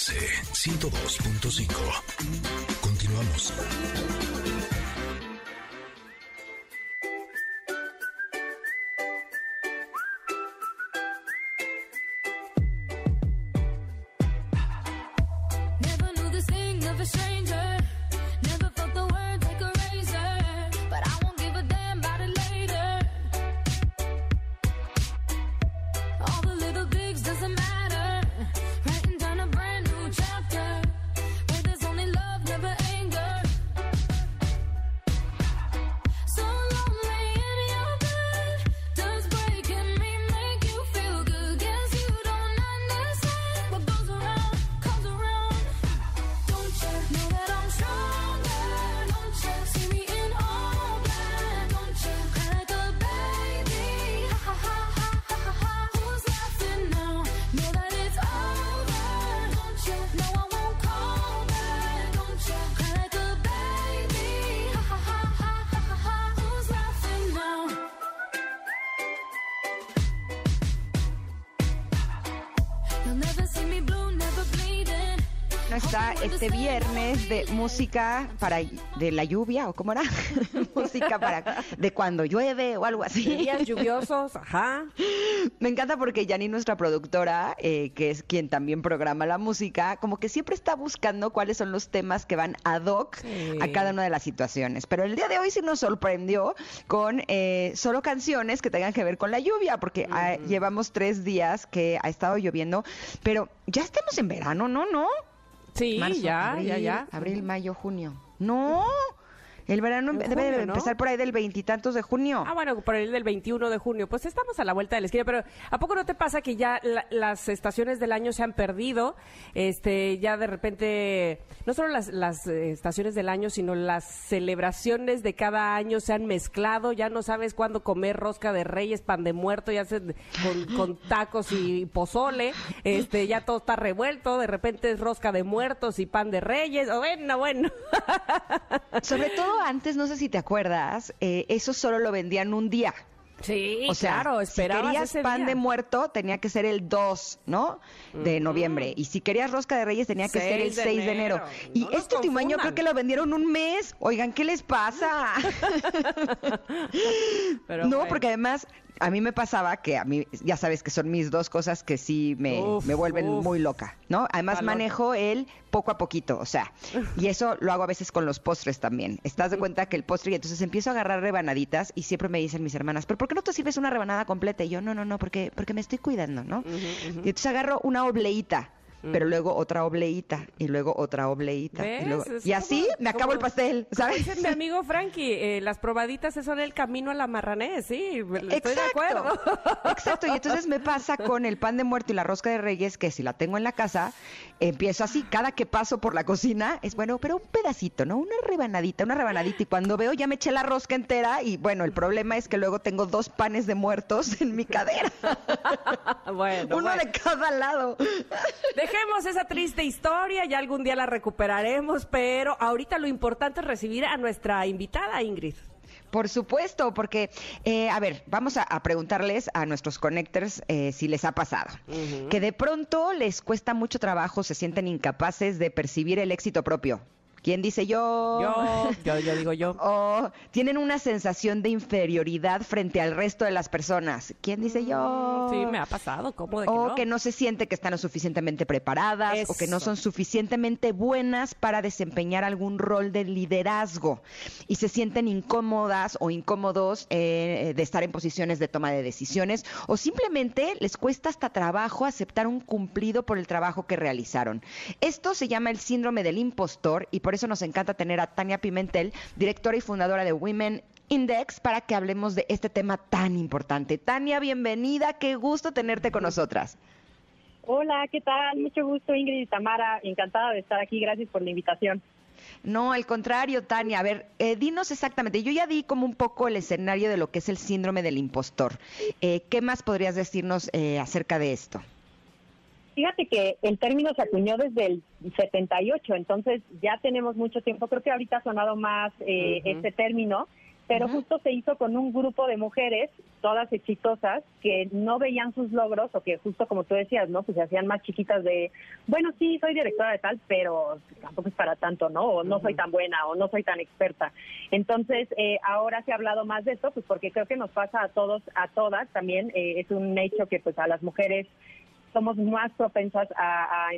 MBS 102.5. Continuamos. Está este viernes de música para de la lluvia o cómo era música para de cuando llueve o algo así. Días lluviosos, ajá. Me encanta porque Yanni, nuestra productora, eh, que es quien también programa la música, como que siempre está buscando cuáles son los temas que van ad hoc Sí. a cada una de las situaciones. Pero el día de hoy sí nos sorprendió con eh, solo canciones que tengan que ver con la lluvia, porque ah, llevamos tres días que ha estado lloviendo, pero ya estamos en verano, ¿no? ¿No? Sí, Marzo, ya, abril, ya, ya. Abril, mayo, junio. No, el verano debe de junio, ¿no? empezar por ahí del veintitantos de junio. Ah, bueno, por el del 21 de junio. Pues estamos a la vuelta de la esquina, pero ¿a poco no te pasa que ya la- las estaciones del año se han perdido? Este, ya de repente, no solo las, las estaciones del año, sino las celebraciones de cada año se han mezclado. Ya no sabes cuándo comer rosca de reyes, pan de muerto, ya se, con, con tacos y pozole. Este, ya todo está revuelto. De repente es rosca de muertos y pan de reyes. Oh, Bueno, bueno. Sobre todo antes, no sé si te acuerdas, eh, eso solo lo vendían un día. Sí, O sea, claro, si esperabas querías ese pan día. de muerto, tenía que ser el 2, ¿no? De noviembre. Y si querías rosca de reyes, tenía que ser el 6 de 6 de enero. Y No este último año creo que lo vendieron un mes. Oigan, ¿qué les pasa? Pero no, bueno. porque además a mí me pasaba que a mí, ya sabes que son mis dos cosas que sí me, Uf, me vuelven uf. muy loca, ¿no? Además manejo el poco a poquito, o sea, y eso lo hago a veces con los postres también. Estás de cuenta que el postre, y entonces empiezo a agarrar rebanaditas y siempre me dicen mis hermanas, ¿pero por qué no te sirves una rebanada completa? Y yo, no, no, no, porque, porque me estoy cuidando, ¿no? Y entonces agarro una obleíta. Pero luego otra obleíta y luego otra obleíta. Y, luego- y así como- me acabo el pastel, ¿sabes? Dice mi amigo Frankie, eh, las probaditas son el camino a la marranés, sí, estoy de acuerdo. Exacto, y entonces me pasa con el pan de muerto y la rosca de reyes, que si la tengo en la casa, empiezo así, cada que paso por la cocina, es bueno, pero un pedacito, ¿no? Una rebanadita, una rebanadita, y cuando veo ya me eché la rosca entera, y bueno, el problema es que luego tengo dos panes de muertos en mi cadera, bueno, uno bueno. de cada lado. Dejemos esa triste historia, ya algún día la recuperaremos, pero ahorita lo importante es recibir a nuestra invitada, Ingrid. Por supuesto, porque, eh, a ver, vamos a, a preguntarles a nuestros connectors eh, si les ha pasado. Que de pronto les cuesta mucho trabajo, se sienten incapaces de percibir el éxito propio. ¿Quién dice yo? Yo, yo, yo digo yo. O tienen una sensación de inferioridad frente al resto de las personas. ¿Quién dice yo? Sí, me ha pasado, ¿cómo de que o no? que no se siente que están lo suficientemente preparadas o que no son suficientemente buenas para desempeñar algún rol de liderazgo y se sienten incómodas o incómodos eh, de estar en posiciones de toma de decisiones o simplemente les cuesta hasta trabajo aceptar un cumplido por el trabajo que realizaron. Esto se llama el síndrome del impostor y por eso nos encanta tener a Tania Pimentel, directora y fundadora de Women Index para que hablemos de este tema tan importante. Tania, bienvenida, qué gusto tenerte con nosotras. Hola, ¿qué tal? Mucho gusto, Ingrid y Tamara. Encantada de estar aquí. Gracias por la invitación. No, al contrario, Tania. A ver, eh, dinos exactamente. Yo ya di como un poco el escenario de lo que es el síndrome del impostor. Eh, ¿Qué más podrías decirnos eh, acerca de esto? Fíjate que el término se acuñó desde el 78, entonces ya tenemos mucho tiempo. Creo que ahorita ha sonado más eh, este término, pero justo se hizo con un grupo de mujeres, todas exitosas, que no veían sus logros o que justo como tú decías, ¿no? Pues se hacían más chiquitas de, bueno, sí, soy directora de tal, pero tampoco es para tanto, ¿no? O no soy tan buena o no soy tan experta. Entonces, eh, ahora se ha hablado más de esto, pues porque creo que nos pasa a todos, a todas también. eh, es un hecho que pues a las mujeres somos más propensas a, a,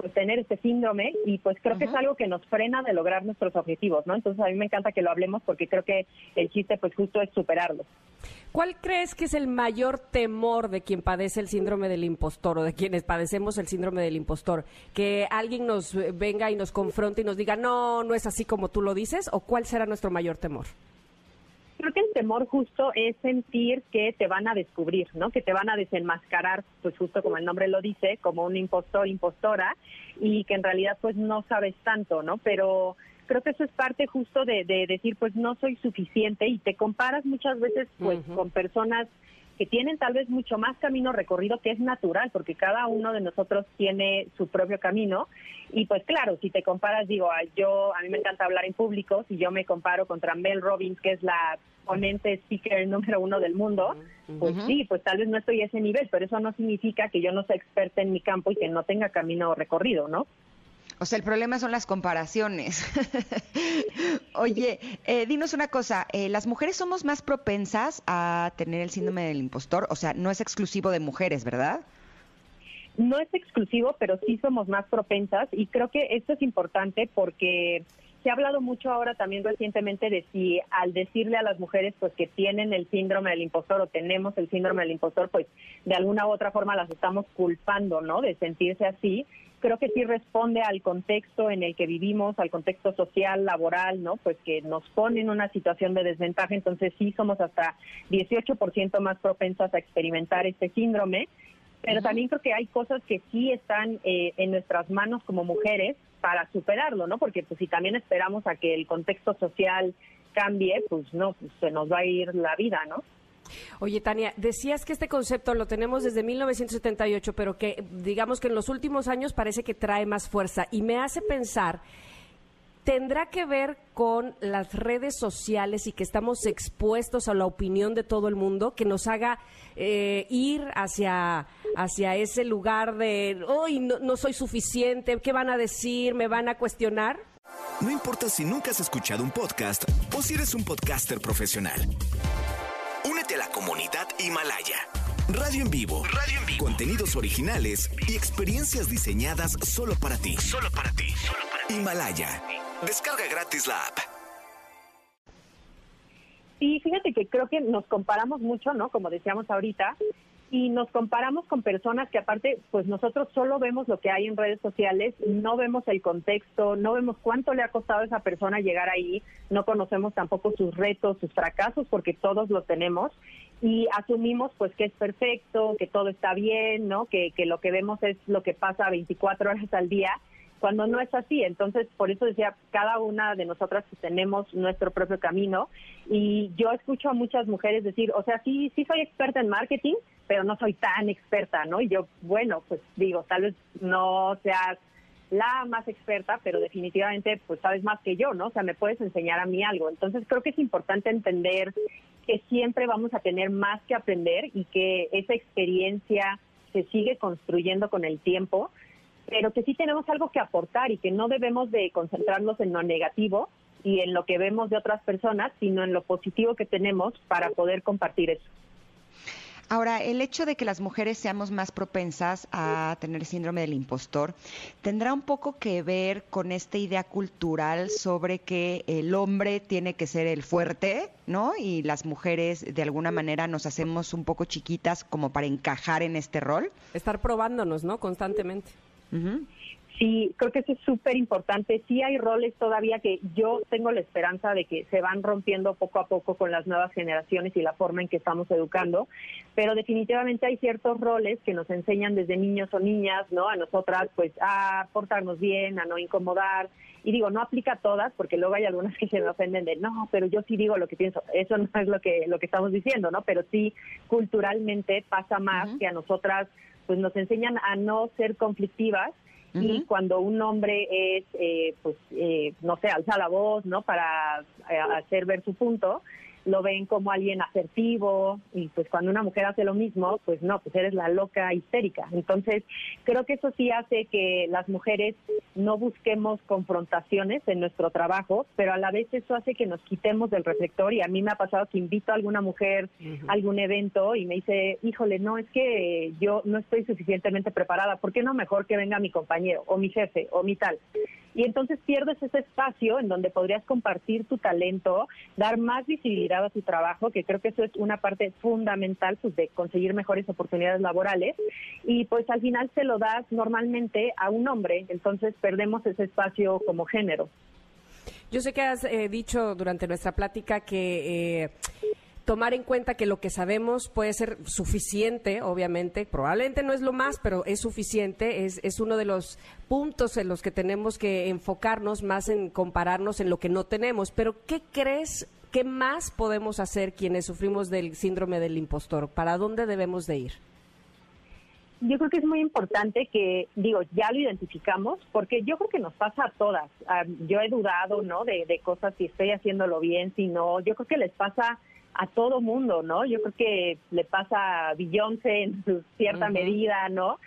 pues, tener este síndrome y pues creo que es algo que nos frena de lograr nuestros objetivos, ¿no? Entonces a mí me encanta que lo hablemos porque creo que el chiste pues justo es superarlo. ¿Cuál crees que es el mayor temor de quien padece el síndrome del impostor o de quienes padecemos el síndrome del impostor? ¿Que alguien nos venga y nos confronte y nos diga, no, no es así como tú lo dices? ¿O cuál será nuestro mayor temor? Creo que el temor justo es sentir que te van a descubrir, ¿no? Que te van a desenmascarar, pues justo como el nombre lo dice, como un impostor, impostora, y que en realidad pues no sabes tanto, ¿no? Pero creo que eso es parte justo de, de decir, pues no soy suficiente y te comparas muchas veces pues con personas que tienen tal vez mucho más camino recorrido, que es natural, porque cada uno de nosotros tiene su propio camino. Y pues claro, si te comparas, digo, a- yo a mí me encanta hablar en público, si yo me comparo contra Mel Robbins, que es la ponente speaker número uno del mundo, pues sí, pues tal vez no estoy a ese nivel, pero eso no significa que yo no sea experta en mi campo y que no tenga camino recorrido, ¿no? O sea, el problema son las comparaciones. Oye, eh, dinos una cosa, eh, ¿las mujeres somos más propensas a tener el síndrome del impostor? O sea, no es exclusivo de mujeres, ¿verdad? No es exclusivo, pero sí somos más propensas y creo que esto es importante porque se ha hablado mucho ahora también recientemente de si al decirle a las mujeres pues que tienen el síndrome del impostor o tenemos el síndrome del impostor, pues de alguna u otra forma las estamos culpando, ¿no? De sentirse así. Creo que sí responde al contexto en el que vivimos, al contexto social, laboral, ¿no? Pues que nos pone en una situación de desventaja, entonces sí somos hasta 18% más propensas a experimentar este síndrome pero también creo que hay cosas que sí están eh, en nuestras manos como mujeres para superarlo, ¿no? Porque pues si también esperamos a que el contexto social cambie, pues no, pues se nos va a ir la vida, ¿no? Oye, Tania, decías que este concepto lo tenemos desde 1978, pero que digamos que en los últimos años parece que trae más fuerza y me hace pensar ¿Tendrá que ver con las redes sociales y que estamos expuestos a la opinión de todo el mundo, que nos haga eh, ir hacia, hacia ese lugar de, hoy no, no soy suficiente, ¿qué van a decir? ¿Me van a cuestionar? No importa si nunca has escuchado un podcast o si eres un podcaster profesional. Únete a la comunidad Himalaya. Radio en vivo. Radio en vivo. Contenidos originales y experiencias diseñadas solo para ti. Solo para ti. Himalaya. Descarga gratis la app. Sí, fíjate que creo que nos comparamos mucho, ¿no? Como decíamos ahorita, y nos comparamos con personas que aparte, pues nosotros solo vemos lo que hay en redes sociales, no vemos el contexto, no vemos cuánto le ha costado a esa persona llegar ahí, no conocemos tampoco sus retos, sus fracasos, porque todos los tenemos, y asumimos pues que es perfecto, que todo está bien, ¿no? Que, que lo que vemos es lo que pasa 24 horas al día, cuando no es así. Entonces, por eso decía, cada una de nosotras tenemos nuestro propio camino y yo escucho a muchas mujeres decir, o sea, sí, sí soy experta en marketing, pero no soy tan experta, ¿no? Y yo, bueno, pues digo, tal vez no seas la más experta, pero definitivamente pues sabes más que yo, ¿no? O sea, me puedes enseñar a mí algo. Entonces, creo que es importante entender que siempre vamos a tener más que aprender y que esa experiencia se sigue construyendo con el tiempo pero que sí tenemos algo que aportar y que no debemos de concentrarnos en lo negativo y en lo que vemos de otras personas, sino en lo positivo que tenemos para poder compartir eso. Ahora, el hecho de que las mujeres seamos más propensas a tener síndrome del impostor tendrá un poco que ver con esta idea cultural sobre que el hombre tiene que ser el fuerte, ¿no? Y las mujeres de alguna manera nos hacemos un poco chiquitas como para encajar en este rol. Estar probándonos, ¿no? Constantemente. Sí, creo que eso es súper importante. Sí hay roles todavía que yo tengo la esperanza de que se van rompiendo poco a poco con las nuevas generaciones y la forma en que estamos educando, pero definitivamente hay ciertos roles que nos enseñan desde niños o niñas, ¿no? A nosotras, pues, a portarnos bien, a no incomodar. Y digo, no aplica a todas, porque luego hay algunas que se me ofenden de, no, pero yo sí digo lo que pienso. Eso no es lo que, lo que estamos diciendo, ¿no? Pero sí, culturalmente pasa más que a nosotras, pues nos enseñan a no ser conflictivas y cuando un hombre es, eh, pues, eh, no sé, alza la voz, ¿no? Para eh, hacer ver su punto, lo ven como alguien asertivo y pues cuando una mujer hace lo mismo, pues no, pues eres la loca histérica. Entonces, creo que eso sí hace que las mujeres no busquemos confrontaciones en nuestro trabajo, pero a la vez eso hace que nos quitemos del reflector y a mí me ha pasado que invito a alguna mujer a algún evento y me dice, híjole, no, es que yo no estoy suficientemente preparada, ¿por qué no mejor que venga mi compañero o mi jefe o mi tal? Y entonces pierdes ese espacio en donde podrías compartir tu talento, dar más visibilidad a tu trabajo, que creo que eso es una parte fundamental pues, de conseguir mejores oportunidades laborales. Y pues al final se lo das normalmente a un hombre, entonces perdemos ese espacio como género. Yo sé que has eh, dicho durante nuestra plática que eh, tomar en cuenta que lo que sabemos puede ser suficiente, obviamente, probablemente no es lo más, pero es suficiente, es, es uno de los puntos en los que tenemos que enfocarnos más en compararnos en lo que no tenemos. Pero, ¿qué crees? ¿Qué más podemos hacer quienes sufrimos del síndrome del impostor? ¿Para dónde debemos de ir? Yo creo que es muy importante que, digo, ya lo identificamos, porque yo creo que nos pasa a todas. Ah, yo he dudado, ¿no? De, de cosas si estoy haciéndolo bien, si no. Yo creo que les pasa a todo mundo, ¿no? Yo creo que le pasa a Beyoncé en su cierta medida, ¿no?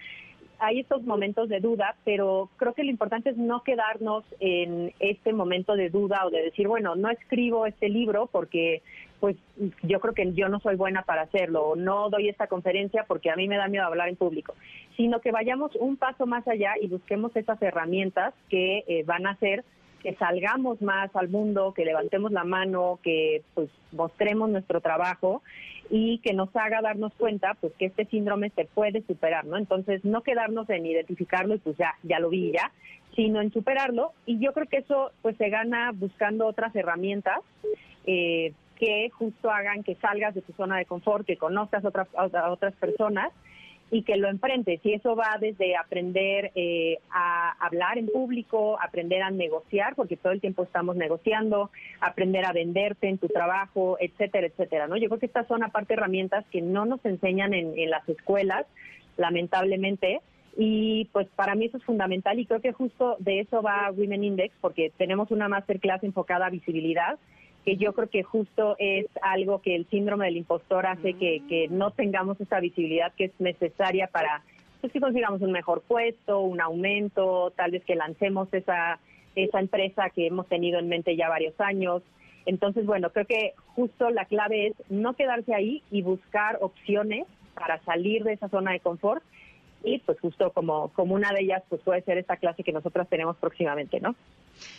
Hay estos momentos de duda, pero creo que lo importante es no quedarnos en este momento de duda o de decir, bueno, no escribo este libro porque pues yo creo que yo no soy buena para hacerlo, o no doy esta conferencia porque a mí me da miedo hablar en público, sino que vayamos un paso más allá y busquemos esas herramientas que eh, van a hacer que salgamos más al mundo, que levantemos la mano, que pues mostremos nuestro trabajo y que nos haga darnos cuenta pues que este síndrome se puede superar, ¿no? Entonces, no quedarnos en identificarlo y pues ya, ya lo vi ya, sino en superarlo y yo creo que eso pues se gana buscando otras herramientas eh, que justo hagan que salgas de tu zona de confort, que conozcas otras, a otras personas y que lo enfrentes. Y eso va desde aprender eh, a hablar en público, aprender a negociar, porque todo el tiempo estamos negociando, aprender a venderte en tu trabajo, etcétera, etcétera. ¿no? Yo creo que estas son aparte herramientas que no nos enseñan en, en las escuelas, lamentablemente. Y pues para mí eso es fundamental y creo que justo de eso va Women Index, porque tenemos una masterclass enfocada a visibilidad que yo creo que justo es algo que el síndrome del impostor hace que, que no tengamos esa visibilidad que es necesaria para pues, que consigamos un mejor puesto, un aumento, tal vez que lancemos esa, esa empresa que hemos tenido en mente ya varios años. Entonces, bueno, creo que justo la clave es no quedarse ahí y buscar opciones para salir de esa zona de confort y pues justo como, como una de ellas pues puede ser esta clase que nosotros tenemos próximamente, ¿no?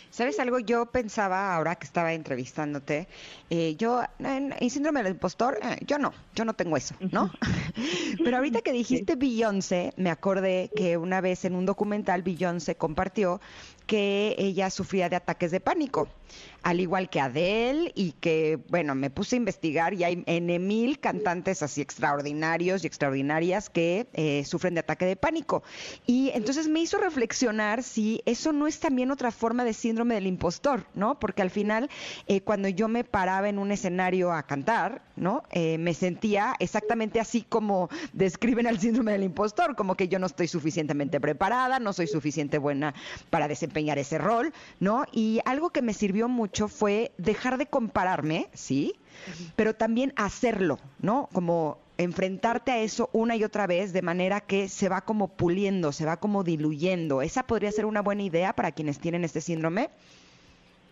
¿Sabes algo? Yo pensaba ahora que estaba entrevistándote, eh, yo, en, en síndrome del impostor, eh, yo no, yo no tengo eso, ¿no? Pero ahorita que dijiste Beyoncé, me acordé que una vez en un documental Beyoncé compartió que ella sufría de ataques de pánico, al igual que Adele y que, bueno, me puse a investigar y hay N mil cantantes así extraordinarios y extraordinarias que eh, sufren de ataque de pánico. Y entonces me hizo reflexionar si eso no es también otra forma de síndrome del impostor, ¿no? Porque al final, eh, cuando yo me paraba en un escenario a cantar, ¿no? Eh, me sentía exactamente así como describen al síndrome del impostor, como que yo no estoy suficientemente preparada, no soy suficiente buena para desempeñar ese rol, ¿no? Y algo que me sirvió mucho fue dejar de compararme, ¿sí? Pero también hacerlo, ¿no? Como enfrentarte a eso una y otra vez de manera que se va como puliendo, se va como diluyendo. ¿Esa podría ser una buena idea para quienes tienen este síndrome?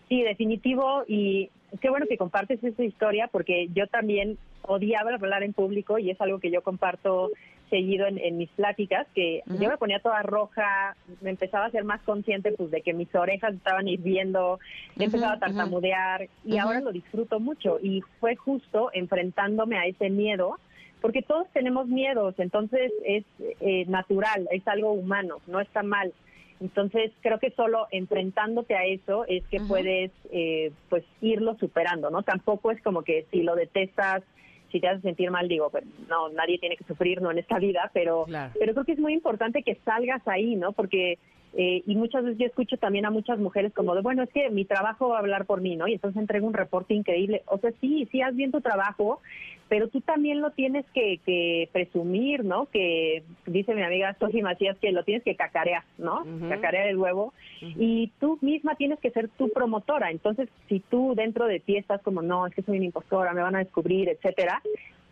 Sí, definitivo. Y qué bueno que compartes esa historia porque yo también odiaba hablar en público y es algo que yo comparto seguido en, en mis pláticas, que yo me ponía toda roja, me empezaba a ser más consciente pues de que mis orejas estaban hirviendo, empezaba a tartamudear y ahora lo disfruto mucho y fue justo enfrentándome a ese miedo porque todos tenemos miedos, entonces es eh, natural, es algo humano, no está mal. Entonces creo que solo enfrentándote a eso es que puedes eh, pues irlo superando, ¿no? Tampoco es como que si lo detestas, si te hace sentir mal, digo, pues, no, nadie tiene que sufrir, no en esta vida, pero, Claro. pero creo que es muy importante que salgas ahí, ¿no? Porque eh, y muchas veces yo escucho también a muchas mujeres como de, bueno, es que mi trabajo va a hablar por mí, ¿no? Y entonces entrego un reporte increíble. O sea, sí, sí, haz bien tu trabajo, pero tú también lo tienes que, que presumir, ¿no? Que dice mi amiga Soji Macías que lo tienes que cacarear, ¿no? Cacarear el huevo. Y tú misma tienes que ser tu promotora. Entonces, si tú dentro de ti estás como, no, es que soy una impostora, me van a descubrir, etcétera,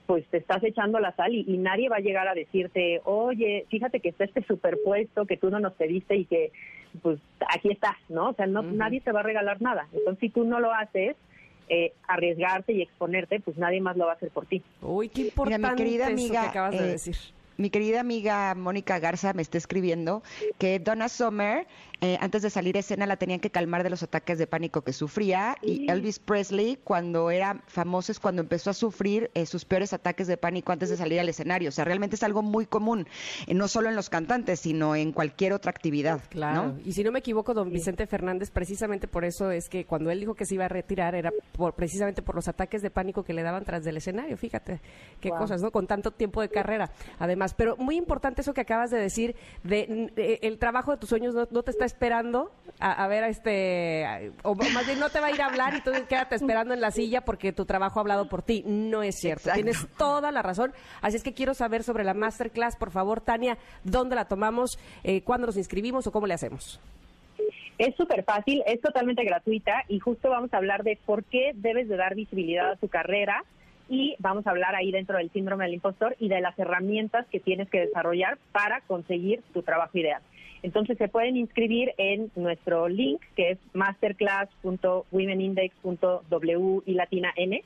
pues te estás echando la sal y, y nadie va a llegar a decirte, oye, fíjate que está este superpuesto que tú no nos pediste y que, pues, aquí está, ¿no? O sea, no, nadie te va a regalar nada. Entonces, si tú no lo haces, eh, arriesgarte y exponerte, pues nadie más lo va a hacer por ti. Uy, qué Mira, importante mi querida eso amiga, que acabas de eh, decir. Mi querida amiga Mónica Garza me está escribiendo que Donna Summer, eh, antes de salir a escena, la tenían que calmar de los ataques de pánico que sufría. Y Elvis Presley, cuando era famoso, es cuando empezó a sufrir eh, sus peores ataques de pánico antes de salir al escenario. O sea, realmente es algo muy común, eh, no solo en los cantantes, sino en cualquier otra actividad. Claro, ¿no? y si no me equivoco, don Vicente Fernández, precisamente por eso es que cuando él dijo que se iba a retirar era por, precisamente por los ataques de pánico que le daban tras del escenario, fíjate, qué Wow. cosas, ¿no? Con tanto tiempo de carrera, además. Pero muy importante eso que acabas de decir, de, eh, el trabajo de tus sueños no, no te está esperando a, a ver, a este, o más bien no te va a ir a hablar y tú quédate esperando en la silla porque tu trabajo ha hablado por ti. No es cierto, Exacto. tienes toda la razón. Así es que quiero saber sobre la masterclass, por favor, Tania, ¿dónde la tomamos? Eh, ¿Cuándo nos inscribimos o cómo le hacemos? Es súper fácil, es totalmente gratuita y justo vamos a hablar de por qué debes de dar visibilidad a tu carrera y vamos a hablar ahí dentro del síndrome del impostor y de las herramientas que tienes que desarrollar para conseguir tu trabajo ideal. Entonces se pueden inscribir en nuestro link que es masterclass.womenindex.w y latina n.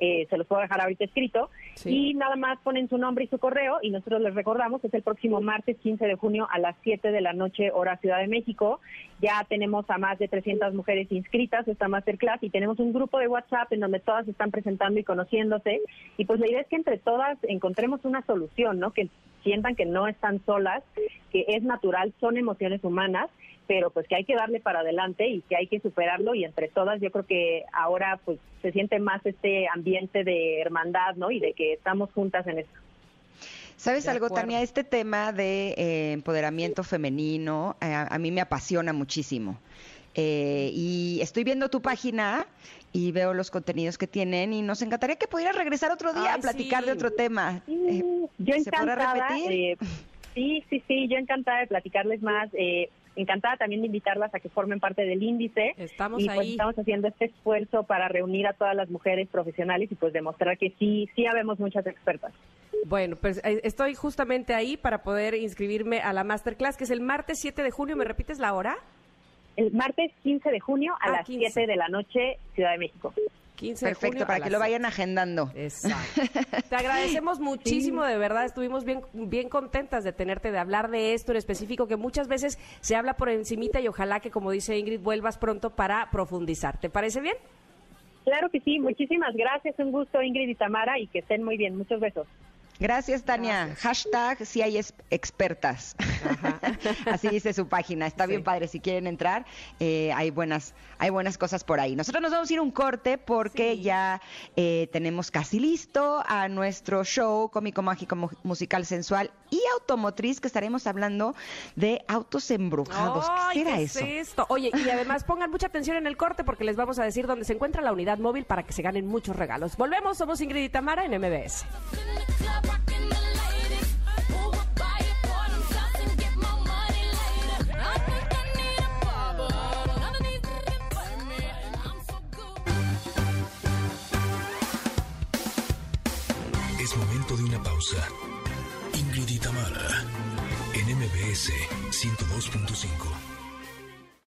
Eh, se los puedo dejar ahorita escrito Sí. y nada más ponen su nombre y su correo y nosotros les recordamos es el próximo martes 15 de junio a las 7 de la noche hora Ciudad de México. Ya tenemos a más de 300 mujeres inscritas esta masterclass y tenemos un grupo de WhatsApp en donde todas están presentando y conociéndose y pues la idea es que entre todas encontremos una solución, ¿no? Que sientan que no están solas, que es natural, son emociones humanas pero pues que hay que darle para adelante y que hay que superarlo y entre todas yo creo que ahora pues se siente más este ambiente de hermandad, ¿no? Y de que estamos juntas en esto. ¿Sabes De algo, acuerdo. Tania? Este tema de eh, empoderamiento femenino eh, a mí me apasiona muchísimo. Eh, y estoy viendo tu página y veo los contenidos que tienen y nos encantaría que pudieras regresar otro día Ay, a platicar sí. de otro tema. Eh, yo ¿se podrá encantada, repetir? eh, sí, sí, sí, yo encantada de platicarles más. eh, encantada también de invitarlas a que formen parte del índice. Estamos y pues ahí. estamos haciendo este esfuerzo para reunir a todas las mujeres profesionales y pues demostrar que sí, sí habemos muchas expertas. Bueno, pues eh, estoy justamente ahí para poder inscribirme a la masterclass, que es el martes 7 de junio. ¿Me repites la hora? El martes 15 de junio a Ah, las 15. 7 de la noche, Ciudad de México. 15 de Perfecto, junio. para que lo vayan agendando. Exacto. Te agradecemos muchísimo, de verdad. Estuvimos bien, bien contentas de tenerte, de hablar de esto en específico, que muchas veces se habla por encimita y ojalá que, como dice Ingrid, vuelvas pronto para profundizar. ¿Te parece bien? Claro que sí, muchísimas gracias, un gusto Ingrid y Tamara y que estén muy bien, muchos besos. Gracias, Tania. Hashtag si hay expertas. Así dice su página. Está bien padre. Si quieren entrar, eh, hay buenas, hay buenas cosas por ahí. Nosotros nos vamos a ir un corte porque Sí. ya eh, tenemos casi listo a nuestro show cómico mágico mu- musical sensual y automotriz que estaremos hablando de autos embrujados. ¿Qué será ¿qué eso? es esto? Oye, y además pongan mucha atención en el corte porque les vamos a decir dónde se encuentra la unidad móvil para que se ganen muchos regalos. Volvemos, somos Ingrid y Tamara en MBS. Es momento de una pausa. MBS 102.5.